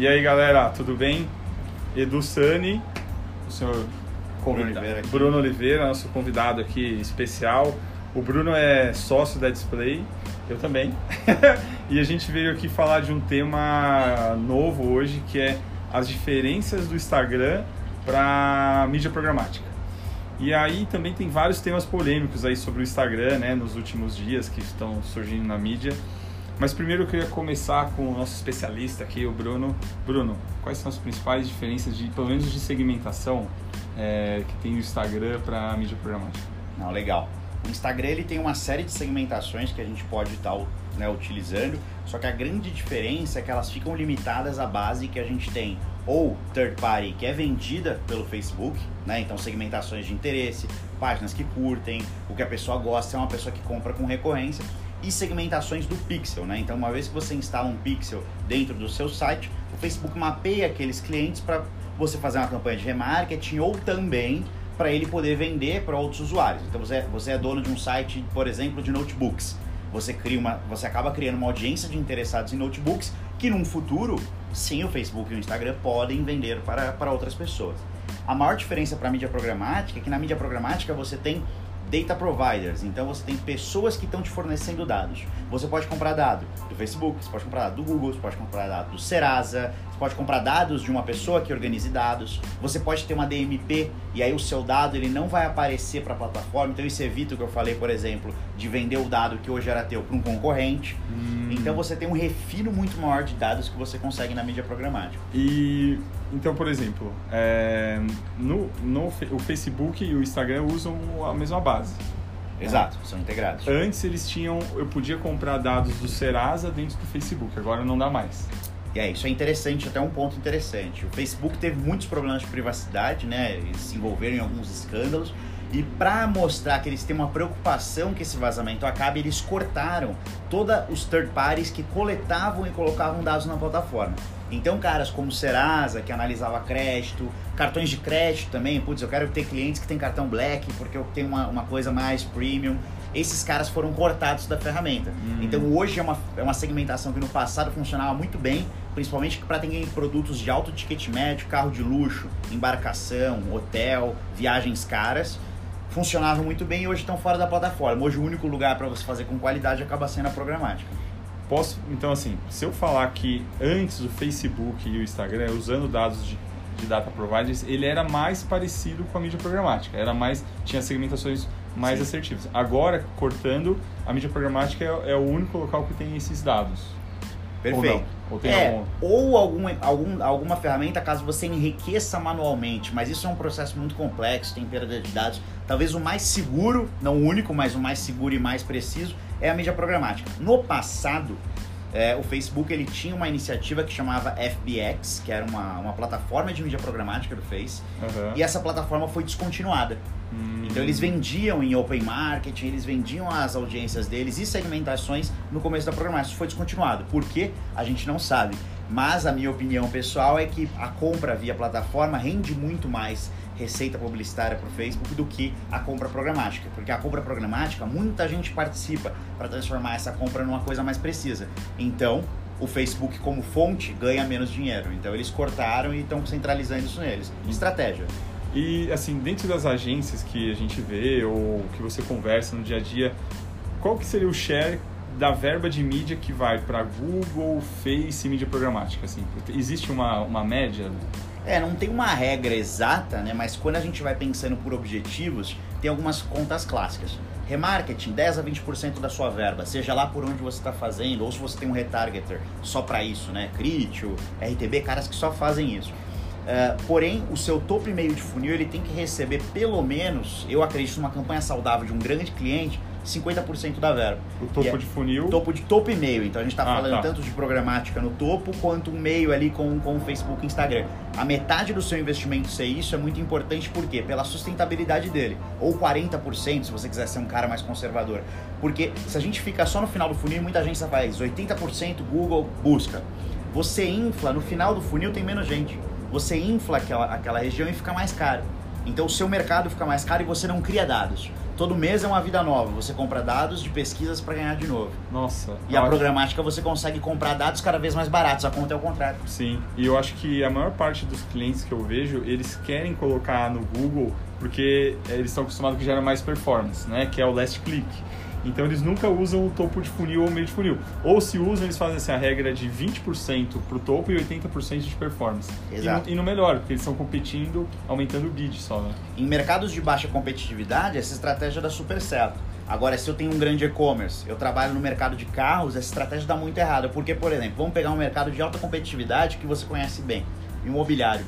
E aí galera, tudo bem? Edu Sani, o senhor Bruno Oliveira, Bruno Oliveira, nosso convidado aqui especial. O Bruno é sócio da Display, eu também. e a gente veio aqui falar de um tema novo hoje, que é as diferenças do Instagram para mídia programática. E aí também tem vários temas polêmicos aí sobre o Instagram, né, nos últimos dias que estão surgindo na mídia. Mas primeiro eu queria começar com o nosso especialista aqui, o Bruno. Bruno, quais são as principais diferenças, de, pelo menos de segmentação, é, que tem o Instagram para a mídia programática? Não, legal. O Instagram ele tem uma série de segmentações que a gente pode estar né, utilizando, só que a grande diferença é que elas ficam limitadas à base que a gente tem ou third party que é vendida pelo Facebook, né? Então segmentações de interesse, páginas que curtem, o que a pessoa gosta é uma pessoa que compra com recorrência e segmentações do pixel, né? Então, uma vez que você instala um pixel dentro do seu site, o Facebook mapeia aqueles clientes para você fazer uma campanha de remarketing ou também para ele poder vender para outros usuários. Então, você, você é dono de um site, por exemplo, de notebooks. Você cria uma, você acaba criando uma audiência de interessados em notebooks que num futuro, sim, o Facebook e o Instagram podem vender para, para outras pessoas. A maior diferença para a mídia programática é que na mídia programática você tem data providers. Então você tem pessoas que estão te fornecendo dados. Você pode comprar dado do Facebook, você pode comprar dado do Google, você pode comprar dado do Serasa, pode comprar dados de uma pessoa que organize dados. Você pode ter uma DMP e aí o seu dado ele não vai aparecer para a plataforma. Então isso evita o que eu falei, por exemplo, de vender o dado que hoje era teu para um concorrente. Hum. Então você tem um refino muito maior de dados que você consegue na mídia programática. E então, por exemplo, é, no, no o Facebook e o Instagram usam a mesma base. Exato, são integrados. Antes eles tinham, eu podia comprar dados do Serasa dentro do Facebook, agora não dá mais. E é, isso é interessante, até um ponto interessante. O Facebook teve muitos problemas de privacidade, né? Eles se envolveram em alguns escândalos. E para mostrar que eles têm uma preocupação que esse vazamento acabe, eles cortaram todos os third parties que coletavam e colocavam dados na plataforma. Então, caras como Serasa, que analisava crédito, cartões de crédito também, putz, eu quero ter clientes que têm cartão Black porque eu tenho uma, uma coisa mais premium. Esses caras foram cortados da ferramenta. Hum. Então, hoje é uma, é uma segmentação que no passado funcionava muito bem, principalmente para ter produtos de alto ticket médio, carro de luxo, embarcação, hotel, viagens caras funcionavam muito bem e hoje estão fora da plataforma. Hoje o único lugar para você fazer com qualidade acaba sendo a programática. Posso, então assim, se eu falar que antes o Facebook e o Instagram, usando dados de, de data providers, ele era mais parecido com a mídia programática, era mais tinha segmentações mais Sim. assertivas. Agora, cortando, a mídia programática é, é o único local que tem esses dados. Perfeito. Ou, ou, é, algum... ou algum, algum, alguma ferramenta caso você enriqueça manualmente, mas isso é um processo muito complexo, tem perda de dados. Talvez o mais seguro, não o único, mas o mais seguro e mais preciso é a mídia programática. No passado, é, o Facebook ele tinha uma iniciativa que chamava FBX, que era uma, uma plataforma de mídia programática do Face, uhum. e essa plataforma foi descontinuada. Hum. Então eles vendiam em open marketing, eles vendiam as audiências deles e segmentações no começo da programação. Isso foi descontinuado. Por quê? A gente não sabe. Mas a minha opinião pessoal é que a compra via plataforma rende muito mais receita publicitária para o Facebook do que a compra programática. Porque a compra programática, muita gente participa para transformar essa compra numa coisa mais precisa. Então, o Facebook como fonte ganha menos dinheiro. Então eles cortaram e estão centralizando isso neles. Estratégia. E assim, dentro das agências que a gente vê ou que você conversa no dia a dia, qual que seria o share da verba de mídia que vai para Google, Face e mídia programática? Assim, existe uma, uma média? É, não tem uma regra exata, né? Mas quando a gente vai pensando por objetivos, tem algumas contas clássicas. Remarketing, 10 a 20% da sua verba, seja lá por onde você está fazendo, ou se você tem um retargeter só para isso, né? Critio, RTB, caras que só fazem isso. Uh, porém, o seu topo e meio de funil ele tem que receber pelo menos, eu acredito numa campanha saudável de um grande cliente, 50% da verba. O topo é, de funil? Topo de topo e meio. Então a gente está ah, falando tá. tanto de programática no topo quanto um meio ali com, com o Facebook e Instagram. A metade do seu investimento ser isso é muito importante, por quê? Pela sustentabilidade dele. Ou 40% se você quiser ser um cara mais conservador. Porque se a gente fica só no final do funil, muita gente faz 80% Google busca. Você infla, no final do funil tem menos gente você infla aquela, aquela região e fica mais caro. Então o seu mercado fica mais caro e você não cria dados. Todo mês é uma vida nova. Você compra dados de pesquisas para ganhar de novo. Nossa. E a programática você consegue comprar dados cada vez mais baratos. A conta é o contrário. Sim. E eu acho que a maior parte dos clientes que eu vejo, eles querem colocar no Google porque eles estão acostumados que gera mais performance, né? Que é o last click. Então eles nunca usam o topo de funil ou o meio de funil. Ou se usam, eles fazem assim, a regra de 20% para o topo e 80% de performance. Exato. E, no, e no melhor, porque eles estão competindo, aumentando o bid só, né? Em mercados de baixa competitividade, essa estratégia dá super certo. Agora, se eu tenho um grande e-commerce, eu trabalho no mercado de carros, essa estratégia dá muito errada. Porque, por exemplo, vamos pegar um mercado de alta competitividade que você conhece bem, imobiliário.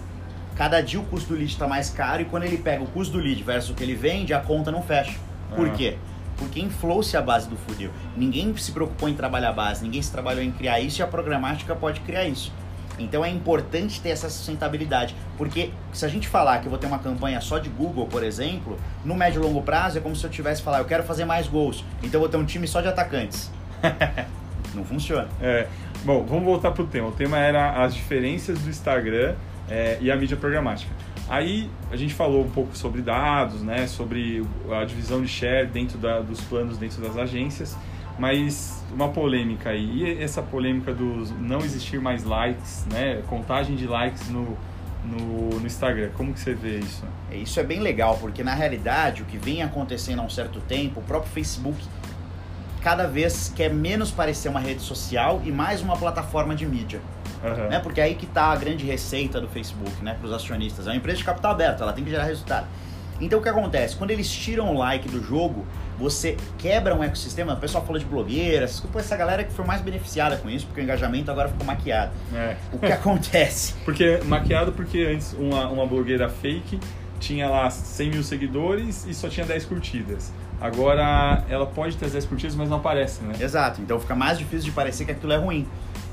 Cada dia o custo do lead está mais caro e quando ele pega o custo do lead versus o que ele vende, a conta não fecha. Por Ah. quê? Porque inflou-se a base do funil. Ninguém se preocupou em trabalhar a base, ninguém se trabalhou em criar isso e a programática pode criar isso. Então é importante ter essa sustentabilidade, porque se a gente falar que eu vou ter uma campanha só de Google, por exemplo, no médio e longo prazo é como se eu tivesse falar, eu quero fazer mais gols, então eu vou ter um time só de atacantes. Não funciona. É, bom, vamos voltar pro tema. O tema era as diferenças do Instagram é, e a mídia programática. Aí a gente falou um pouco sobre dados, né, sobre a divisão de share dentro da, dos planos dentro das agências, mas uma polêmica aí. E essa polêmica dos não existir mais likes, né, contagem de likes no, no, no Instagram. Como que você vê isso? É, Isso é bem legal, porque na realidade o que vem acontecendo há um certo tempo, o próprio Facebook cada vez quer menos parecer uma rede social e mais uma plataforma de mídia. Aham. né? Porque é aí que está a grande receita do Facebook, né? Para os acionistas. É uma empresa de capital aberto, ela tem que gerar resultado. Então o que acontece? Quando eles tiram o like do jogo, você quebra um ecossistema. O pessoal falou de blogueiras, desculpa essa galera que foi mais beneficiada com isso, porque o engajamento agora ficou maquiado. É. O que acontece? Porque maquiado porque antes uma, uma blogueira fake tinha lá 100 mil seguidores e só tinha 10 curtidas. Agora ela pode 10 curtidas, mas não aparece, né? Exato, então fica mais difícil de parecer que aquilo é ruim.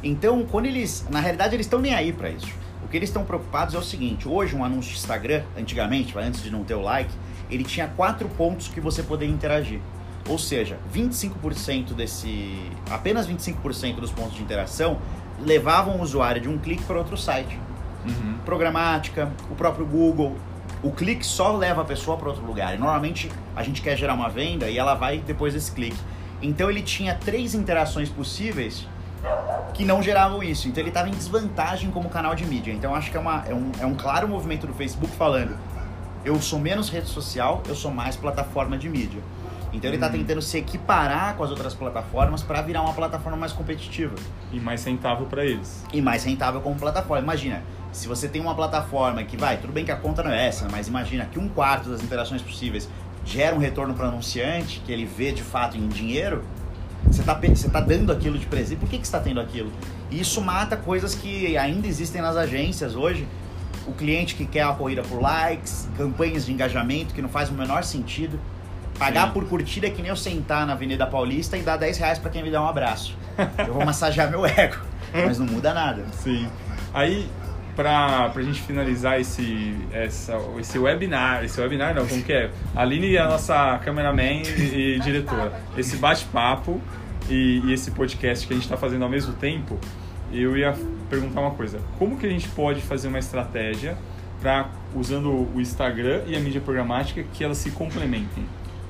Então, quando eles, na realidade, eles estão nem aí para isso. O que eles estão preocupados é o seguinte: hoje, um anúncio de Instagram, antigamente, antes de não ter o like, ele tinha quatro pontos que você poderia interagir. Ou seja, 25% desse. apenas 25% dos pontos de interação levavam o usuário de um clique para outro site. Uhum. Programática, o próprio Google. O clique só leva a pessoa para outro lugar. E normalmente a gente quer gerar uma venda e ela vai depois desse clique. Então ele tinha três interações possíveis que não geravam isso. Então ele estava em desvantagem como canal de mídia. Então acho que é, uma, é, um, é um claro movimento do Facebook falando: eu sou menos rede social, eu sou mais plataforma de mídia. Então ele está Hum. tentando se equiparar com as outras plataformas para virar uma plataforma mais competitiva E mais rentável para eles. e mais rentável como plataforma. Imagina, se você tem uma plataforma que vai, tudo bem que a conta não é essa, mas imagina que um quarto das interações possíveis gera um retorno para o anunciante, que ele vê de fato em dinheiro, você está você tá dando aquilo de presente. Por que, que você está tendo aquilo? E isso mata coisas que ainda existem nas agências hoje. O cliente que quer a corrida por likes, campanhas de engajamento que não faz o menor sentido. Pagar Sim. por curtida é que nem eu sentar na Avenida Paulista e dar 10 reais para quem me dá um abraço. Eu vou massagear meu ego, mas não muda nada. Sim. Aí, pra, pra gente finalizar esse, essa, esse webinar, esse webinar não, como que é? A Aline é a nossa cameraman e, e diretora. Esse bate-papo e, e esse podcast que a gente está fazendo ao mesmo tempo, eu ia perguntar uma coisa. Como que a gente pode fazer uma estratégia para usando o Instagram e a mídia programática que elas se complementem?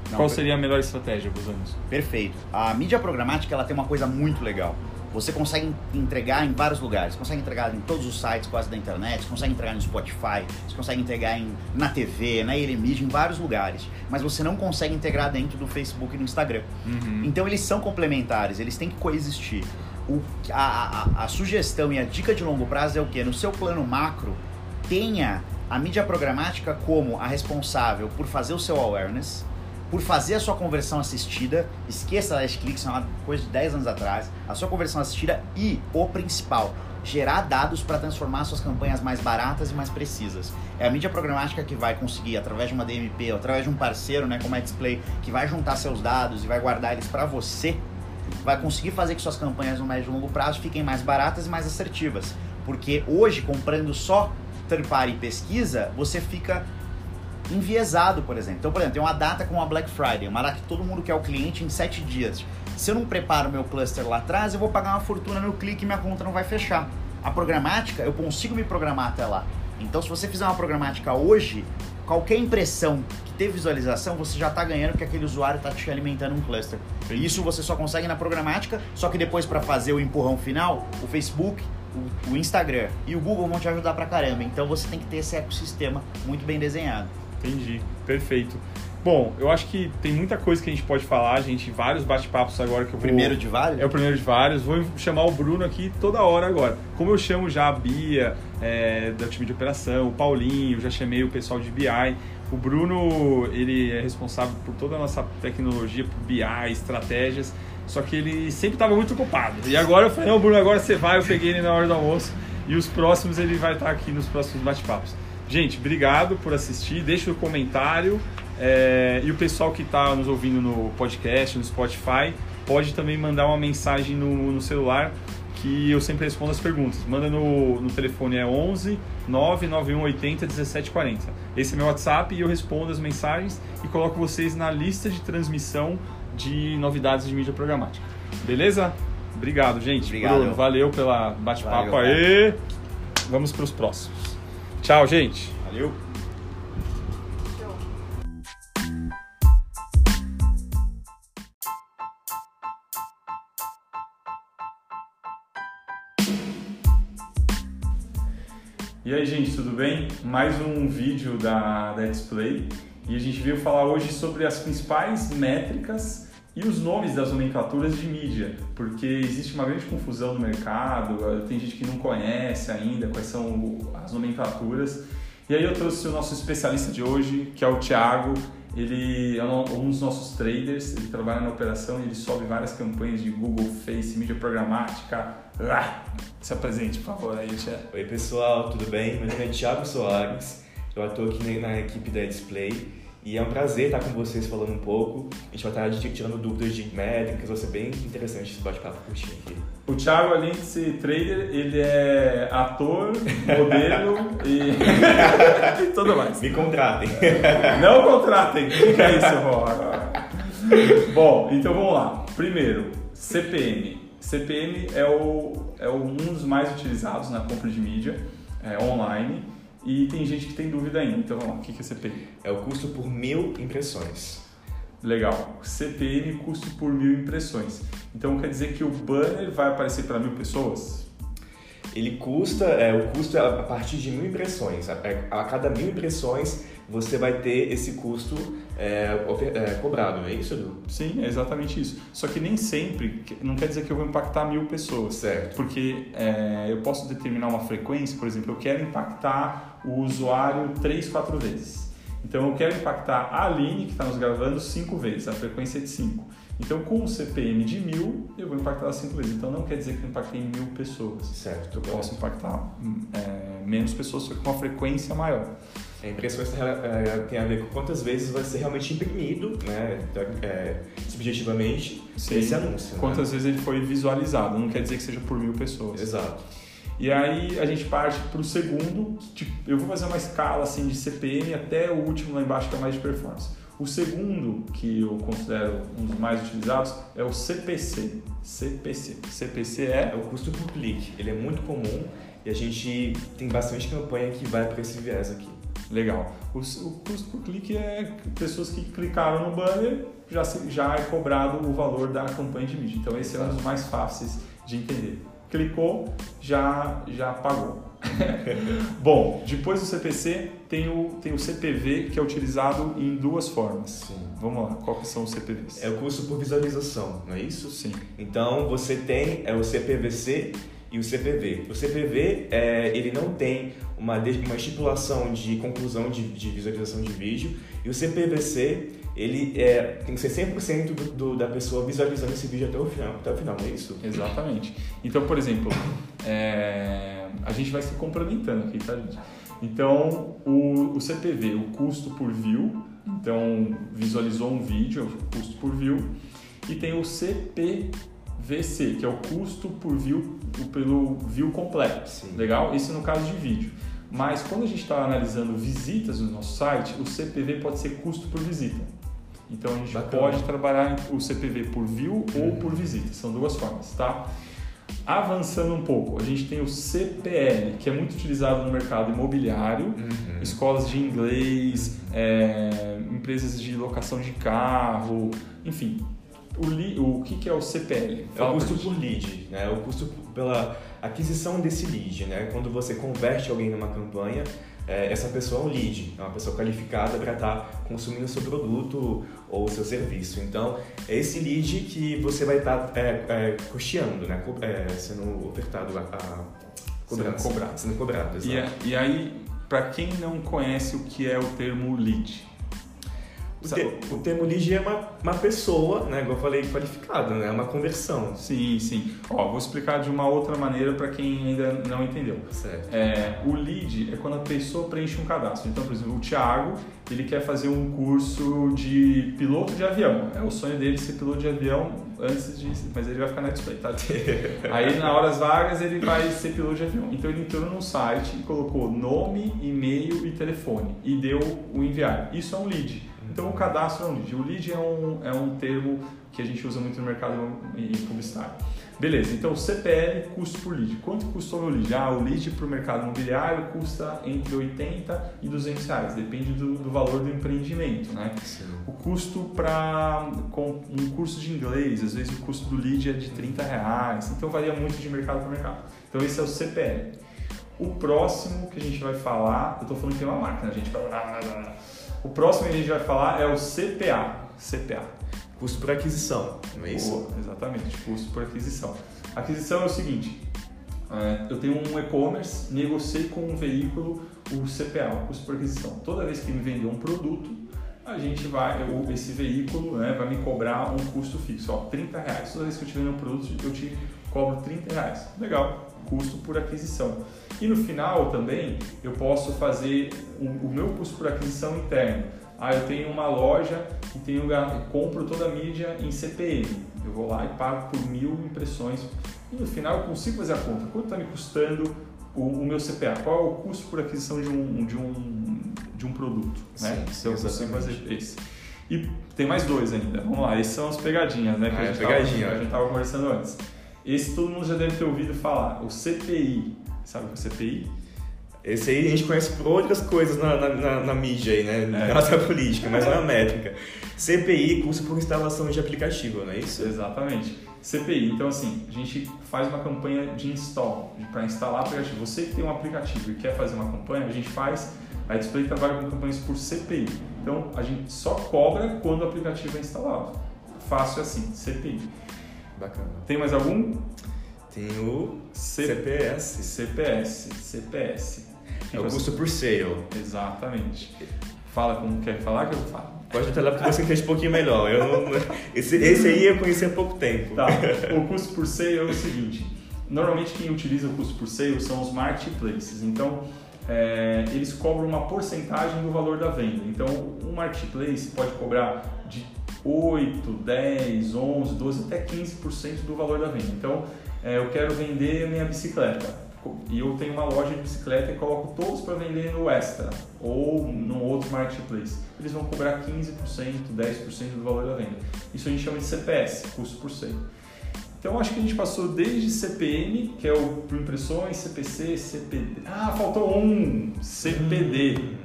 Não, Qual seria a melhor estratégia usando isso? Perfeito. A mídia programática ela tem uma coisa muito legal. Você consegue entregar em vários lugares. Você consegue entregar em todos os sites quase da internet. Você consegue entregar no Spotify. Você consegue entregar em, na TV, na Media, em vários lugares. Mas você não consegue integrar dentro do Facebook e do Instagram. Uhum. Então eles são complementares, eles têm que coexistir. O, a, a, a sugestão e a dica de longo prazo é o que? No seu plano macro, tenha a mídia programática como a responsável por fazer o seu awareness, por fazer a sua conversão assistida, esqueça a click, isso é uma coisa de 10 anos atrás, a sua conversão assistida e o principal, gerar dados para transformar suas campanhas mais baratas e mais precisas. É a mídia programática que vai conseguir, através de uma DMP, através de um parceiro, né, como a Display, que vai juntar seus dados e vai guardar eles para você, vai conseguir fazer que suas campanhas no médio e longo prazo fiquem mais baratas e mais assertivas. Porque hoje, comprando só third party pesquisa, você fica enviesado, por exemplo. Então, por exemplo, tem uma data como a Black Friday, uma data que todo mundo quer o cliente em sete dias. Se eu não preparo meu cluster lá atrás, eu vou pagar uma fortuna no clique e minha conta não vai fechar. A programática, eu consigo me programar até lá. Então, se você fizer uma programática hoje, qualquer impressão que teve visualização, você já está ganhando porque aquele usuário está te alimentando um cluster. Isso você só consegue na programática, só que depois para fazer o empurrão final, o Facebook, o, o Instagram e o Google vão te ajudar pra caramba. Então você tem que ter esse ecossistema muito bem desenhado. Entendi, perfeito. Bom, eu acho que tem muita coisa que a gente pode falar, gente. Vários bate-papos agora que eu vou... Primeiro de vários? É o primeiro de vários. Vou chamar o Bruno aqui toda hora agora. Como eu chamo já a Bia, é, da time de operação, o Paulinho, já chamei o pessoal de BI. O Bruno, ele é responsável por toda a nossa tecnologia, por BI, estratégias. Só que ele sempre estava muito ocupado. E agora eu falei, não, Bruno, agora você vai. Eu peguei ele na hora do almoço. E os próximos ele vai estar aqui nos próximos bate-papos. Gente, obrigado por assistir. Deixa o comentário. É, e o pessoal que está nos ouvindo no podcast, no Spotify, pode também mandar uma mensagem no, no celular que eu sempre respondo as perguntas. Manda no, no telefone é 11 99180 1740. Esse é meu WhatsApp e eu respondo as mensagens e coloco vocês na lista de transmissão de novidades de mídia programática. Beleza? Obrigado, gente. Obrigado. Bruno, valeu pela bate-papo aí. Vamos para os próximos. Tchau, gente. Valeu. E aí, gente, tudo bem? Mais um vídeo da, da Display e a gente veio falar hoje sobre as principais métricas e os nomes das nomenclaturas de mídia, porque existe uma grande confusão no mercado, tem gente que não conhece ainda quais são as nomenclaturas. E aí eu trouxe o nosso especialista de hoje, que é o Thiago. Ele é um dos nossos traders, ele trabalha na operação e ele sobe várias campanhas de Google, Face, mídia programática. Ah, se apresente, por favor, aí, Thiago. Oi pessoal, tudo bem? Meu nome é Thiago Soares, eu atuo aqui na equipe da Display e é um prazer estar com vocês falando um pouco. A gente vai estar tirando dúvidas de métricas, vai ser bem interessante esse bate-papo curtinho aqui. O Thiago, além de ser trader, ele é ator, modelo e... tudo mais. Me contratem. Não contratem. O que é isso, Rô? Bom, então vamos lá. Primeiro, CPM. CPM é, o, é um dos mais utilizados na compra de mídia é, online e tem gente que tem dúvida ainda. Então vamos lá, o que é CPM? É o custo por mil impressões. Legal. CPM, custo por mil impressões. Então quer dizer que o banner vai aparecer para mil pessoas? Ele custa, é, o custo é a partir de mil impressões. A, é, a cada mil impressões você vai ter esse custo é, é, cobrado, é isso, Edu? Sim, é exatamente isso. Só que nem sempre, não quer dizer que eu vou impactar mil pessoas. Certo. Porque é, eu posso determinar uma frequência, por exemplo, eu quero impactar o usuário três, quatro vezes. Então eu quero impactar a Aline, que está nos gravando, cinco vezes, a frequência é de cinco. Então, com o CPM de mil, eu vou impactar cinco vezes. Então, não quer dizer que eu impactei mil pessoas. Certo. Eu posso impactar é, menos pessoas, só que com uma frequência maior. A impressão é, tem a ver com quantas vezes vai ser realmente imprimido, né, é, subjetivamente, Sim. esse anúncio. Né? Quantas né? vezes ele foi visualizado, não quer dizer que seja por mil pessoas. Exato. E aí a gente parte para o segundo, tipo, eu vou fazer uma escala assim de CPM até o último lá embaixo que é mais de performance. O segundo, que eu considero um dos mais utilizados, é o CPC. CPC. CPC é... É o custo por clique. Ele é muito comum e a gente tem bastante campanha que vai para esse viés aqui. Legal. O, o, custo por clique é pessoas que clicaram no banner, já, já é cobrado o valor da campanha de mídia. Então esse é um dos mais fáceis de entender. Clicou, já, já pagou. Bom, depois do CPC tem o, tem o CPV que é utilizado em duas formas. Sim. Vamos lá, quais são os CPVs? É o custo por visualização, não é isso? Sim. Então você tem é o CPVC e o CPV. O CPV é, ele não tem uma, uma estipulação de conclusão de, de visualização de vídeo e o CPVC ele é, tem que ser 100% do, do, da pessoa visualizando esse vídeo até o final, até o final, não é isso? Exatamente. Então, por exemplo, é, a gente vai se complementando aqui, tá, gente? Então, o, o CPV, o custo por view, então visualizou um vídeo, custo por view, e tem o CP VC, que é o custo por view, pelo view completo. Sim. Legal? Isso no caso de vídeo. Mas quando a gente está analisando visitas no nosso site, o CPV pode ser custo por visita. Então a gente Bacana. pode trabalhar o CPV por view ou por visita, são duas formas, tá? Avançando um pouco, a gente tem o CPL, que é muito utilizado no mercado imobiliário, Uhum. escolas de inglês, é, empresas de locação de carro, enfim. O, li, o que, que é o CPL? É o custo por lead, né? O custo pela aquisição desse lead, né? Quando você converte alguém numa campanha, é, essa pessoa é um lead, é uma pessoa qualificada para estar consumindo o seu produto ou o seu serviço. Então, é esse lead que você vai estar é, é, custeando, né? Co- é, sendo ofertado a, a cobrança. Sendo cobrado. Sendo cobrado, E, exato. a- e aí, para quem não conhece o que é o termo lead, O, te- o termo lead é uma, uma pessoa, né? Igual eu falei, qualificada, né? É uma conversão. Sim, sim. Ó, vou explicar de uma outra maneira para quem ainda não entendeu. Certo. É, o lead é quando a pessoa preenche um cadastro. Então, por exemplo, o Thiago, ele quer fazer um curso de piloto de avião. É o sonho dele ser piloto de avião antes de... Mas ele vai ficar na display, tá? Aí, na horas vagas, ele vai ser piloto de avião. Então, ele entrou no site e colocou nome, e-mail e telefone. E deu o enviar. Isso é um lead. Então, o cadastro é um lead. O lead é um, é um termo que a gente usa muito no mercado em publicitário. Beleza, então CPL, custo por lead. Quanto custou o lead? Ah, o lead para o mercado imobiliário custa entre 80 e 200 reais, depende do, do valor do empreendimento, né? Sim. O custo para um curso de inglês, às vezes o custo do lead é de 30 reais, então varia muito de mercado para mercado. Então esse é o CPL. O próximo que a gente vai falar, eu estou falando que tem uma máquina, gente. O próximo que a gente vai falar é o CPA. CPA. Custo por aquisição, não é isso? Boa, exatamente, custo por aquisição. Aquisição é o seguinte: é, eu tenho um e-commerce, negociei com um veículo o CPA, o custo por aquisição. Toda vez que me vender um produto, a gente vai, eu- esse veículo né, vai me cobrar um custo fixo, ó, 30 reais. Toda vez que eu te vender um produto, eu te cobro 30 reais. Legal, custo por aquisição. E no final também eu posso fazer o, o meu custo por aquisição interno. Ah, eu tenho uma loja e tenho, ga- compro toda a mídia em CPM. Eu vou lá e pago por mil impressões. E no final eu consigo fazer a conta. Quanto está me custando o, o meu CPA? Qual é o custo por aquisição de um, de um, de um produto? né? Sim, Então eu consigo fazer esse. E tem mais dois ainda. Vamos lá, esses são as pegadinhas, né? Que Ah, a é gente pegadinha, tava, a gente estava conversando antes. Esse todo mundo já deve ter ouvido falar, o CPI. Sabe o que é o CPI? Esse aí a gente conhece por outras coisas na, na, na- na mídia aí, né? Na É. nossa política, mas não é uma métrica. CPI, custo por instalação de aplicativo, não é isso? Exatamente. CPI. Então, assim, a gente faz uma campanha de install, para instalar aplicativo. Você que tem um aplicativo e quer fazer uma campanha, a gente faz. A Display trabalha com campanhas por CPI. Então, a gente só cobra quando o aplicativo é instalado. Fácil assim, CPI. Bacana. Tem mais algum? Tem o C- CPS, CPS. CPS. é o custo por sale. Exatamente. Fala como quer falar que eu falo. Pode lá porque você entende um pouquinho melhor. Eu não- esse, esse aí eu conheci há pouco tempo. Tá. O custo por sale é o seguinte: normalmente quem utiliza o custo por sale são os marketplaces. Então, é, eles cobram uma porcentagem do valor da venda. Então, um marketplace pode cobrar de 8, 10, 11, 12 até 15% do valor da venda. Então, é, eu quero vender minha bicicleta e eu tenho uma loja de bicicleta e coloco todos para vender no Extra ou num outro marketplace. Eles vão cobrar 15%, 10% do valor da venda. Isso a gente chama de CPS, custo por sale. Então acho que a gente passou desde CPM, que é o por impressões, CPC, CPD. Ah, faltou um, CPD.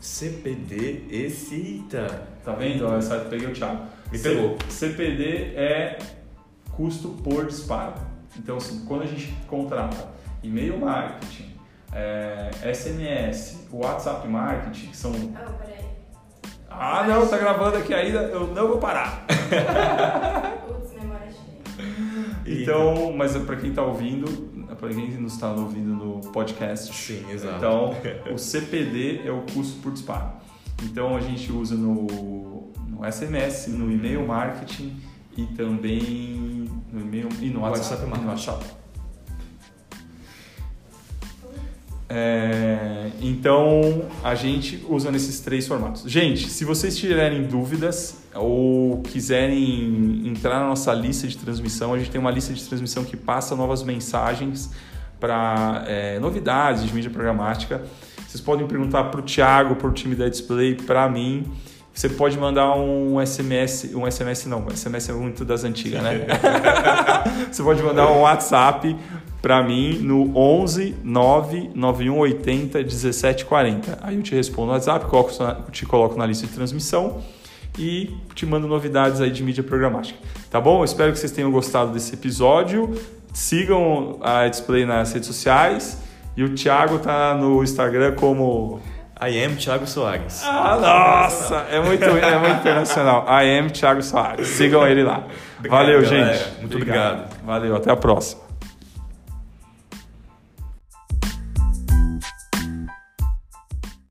CPD, esse. Eita. Tá vendo? Ó, essa peguei o Thiago. Me C- pegou. CPD é custo por disparo. Então, assim, quando a gente contrata e-mail marketing, é, SMS, WhatsApp marketing, que são. Ah, peraí. Ah, não, tá gravando aqui ainda, eu não vou parar. Putz, memória cheia. Então, mas para quem tá ouvindo, para quem nos está ouvindo no podcast, Sim, exato. Então, o CPD é o custo por disparo. Então, a gente usa no, no SMS, no e-mail marketing e também no e-mail e no WhatsApp. WhatsApp É, então, a gente usa nesses três formatos. Gente, se vocês tiverem dúvidas ou quiserem entrar na nossa lista de transmissão, a gente tem uma lista de transmissão que passa novas mensagens para novidades de mídia programática. Vocês podem perguntar para o Thiago, para o time da Display, para mim. você pode mandar um SMS, um SMS não, SMS é muito das antigas, né? você pode mandar um WhatsApp para mim no 11 99180 1740. Aí eu te respondo no WhatsApp, te coloco na lista de transmissão e te mando novidades aí de mídia programática. Tá bom? Eu espero que vocês tenham gostado desse episódio. Sigam a Display nas redes sociais. E o Thiago tá no Instagram como. I am Thiago Soares. Ah, nossa! É muito, é muito internacional. I am Thiago Soares. Sigam ele lá. Obrigado, Valeu, galera. gente. Muito obrigado. Valeu, até a próxima.